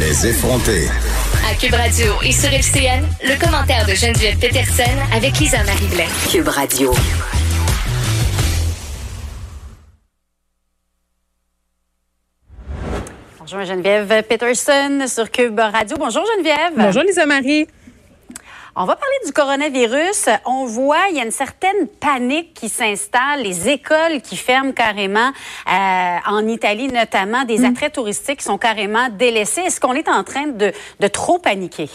Les effronter. À Cube Radio et sur FCN, le commentaire de Geneviève Peterson avec Lisa Marie Blais. Cube Radio. Bonjour Geneviève Peterson sur Cube Radio. Bonjour Geneviève. Bonjour Lisa Marie. On va parler du coronavirus. On voit, il y a une certaine panique qui s'installe, les écoles qui ferment carrément, euh, en Italie notamment, des mm. attraits touristiques qui sont carrément délaissés. Est-ce qu'on est en train de, de trop paniquer?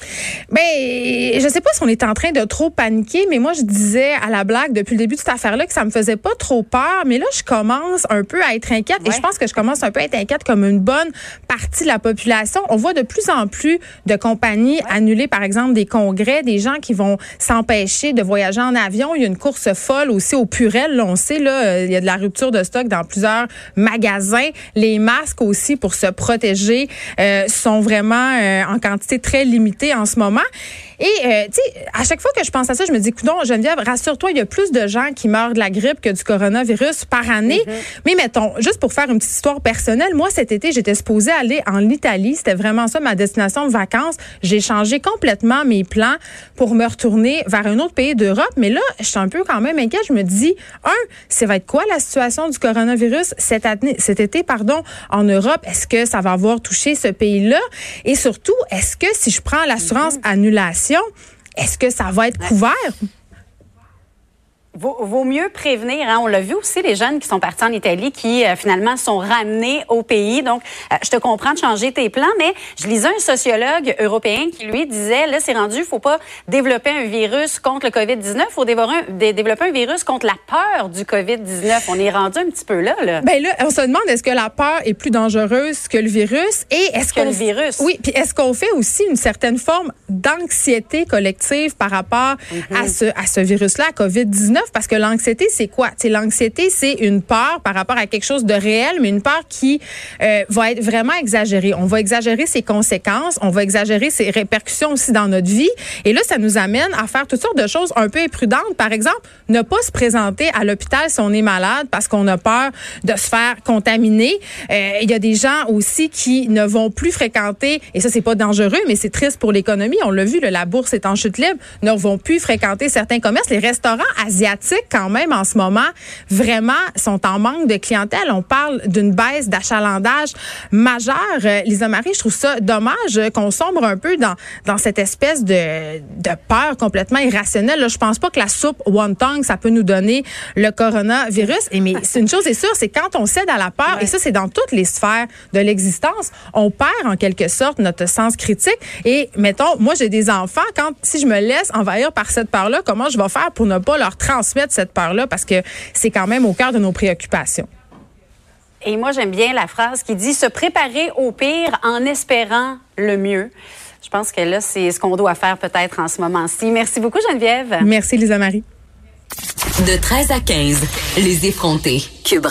Ben, je sais pas si on est en train de trop paniquer, mais moi, je disais à la blague depuis le début de cette affaire-là que ça me faisait pas trop peur, mais là, je commence un peu à être inquiète et je pense que je commence un peu à être inquiète comme une bonne partie de la population. On voit de plus en plus de compagnies annuler, par exemple, des congrès, des gens qui vont s'empêcher de voyager en avion. Il y a une course folle aussi au Purel. on sait, là, euh, il y a de la rupture de stock dans plusieurs magasins. Les masques aussi pour se protéger euh, sont vraiment euh, en quantité très limitée en ce moment. Et, euh, tu sais, à chaque fois que je pense à ça, je me dis, non, Geneviève, rassure-toi, il y a plus de gens qui meurent de la grippe que du coronavirus par année. Mm-hmm. Mais mettons, juste pour faire une petite histoire personnelle, moi, cet été, j'étais supposée aller en Italie. C'était vraiment ça, ma destination de vacances. J'ai changé complètement mes plans pour me retourner vers un autre pays d'Europe. Mais là, je suis un peu quand même inquiète. Je me dis, un, ça va être quoi la situation du coronavirus cette année, cet été, pardon, en Europe? Est-ce que ça va avoir touché ce pays-là? Et surtout, est-ce que si je prends l'assurance mm-hmm. annulation, est-ce que ça va être couvert? Vaut, mieux prévenir. Hein. On l'a vu aussi, les jeunes qui sont partis en Italie, qui euh, finalement sont ramenés au pays. Donc, euh, je te comprends de changer tes plans, mais je lisais un sociologue européen qui lui disait, là, c'est rendu, il faut pas développer un virus contre le COVID-19, il faut développer un virus contre la peur du COVID-19. On est rendu un petit peu là. là. Ben là, on se demande est-ce que la peur est plus dangereuse que le virus? Et est-ce que le virus. Oui, puis est-ce qu'on fait aussi une certaine forme d'anxiété collective par rapport à mhm. ce à ce virus-là, COVID-19? Parce que l'anxiété, c'est quoi? L'anxiété, c'est une peur par rapport à quelque chose de réel, mais une peur qui euh, va être vraiment exagérée. On va exagérer ses conséquences, on va exagérer ses répercussions aussi dans notre vie. Et là, ça nous amène à faire toutes sortes de choses un peu imprudentes. Par exemple, ne pas se présenter à l'hôpital si on est malade parce qu'on a peur de se faire contaminer. Euh, il y a des gens aussi qui ne vont plus fréquenter, et ça, c'est pas dangereux, mais c'est triste pour l'économie. On l'a vu, la bourse est en chute libre, ne vont plus fréquenter certains commerces. Les restaurants asiatiques quand même en ce moment vraiment sont en manque de clientèle. On parle d'une baisse d'achalandage majeure. Euh, Lisa Marie, je trouve ça dommage qu'on sombre un peu dans dans cette espèce de, de peur complètement irrationnelle. Là, je pense pas que la soupe wonton ça peut nous donner le coronavirus. Et mais c'est une chose est sûre, c'est quand on cède à la peur et ça c'est dans toutes les sphères de l'existence, on perd en quelque sorte notre sens critique. Et mettons, moi j'ai des enfants, quand si je me laisse envahir par cette peur-là, comment je vais faire pour ne pas leur transmettre transmettre cette peur-là parce que c'est quand même au cœur de nos préoccupations. Et moi, j'aime bien la phrase qui dit se préparer au pire en espérant le mieux. Je pense que là, c'est ce qu'on doit faire peut-être en ce moment-ci. Merci beaucoup, Geneviève. Merci, Lisa Marie. De 13 à 15, les effrontés. Cube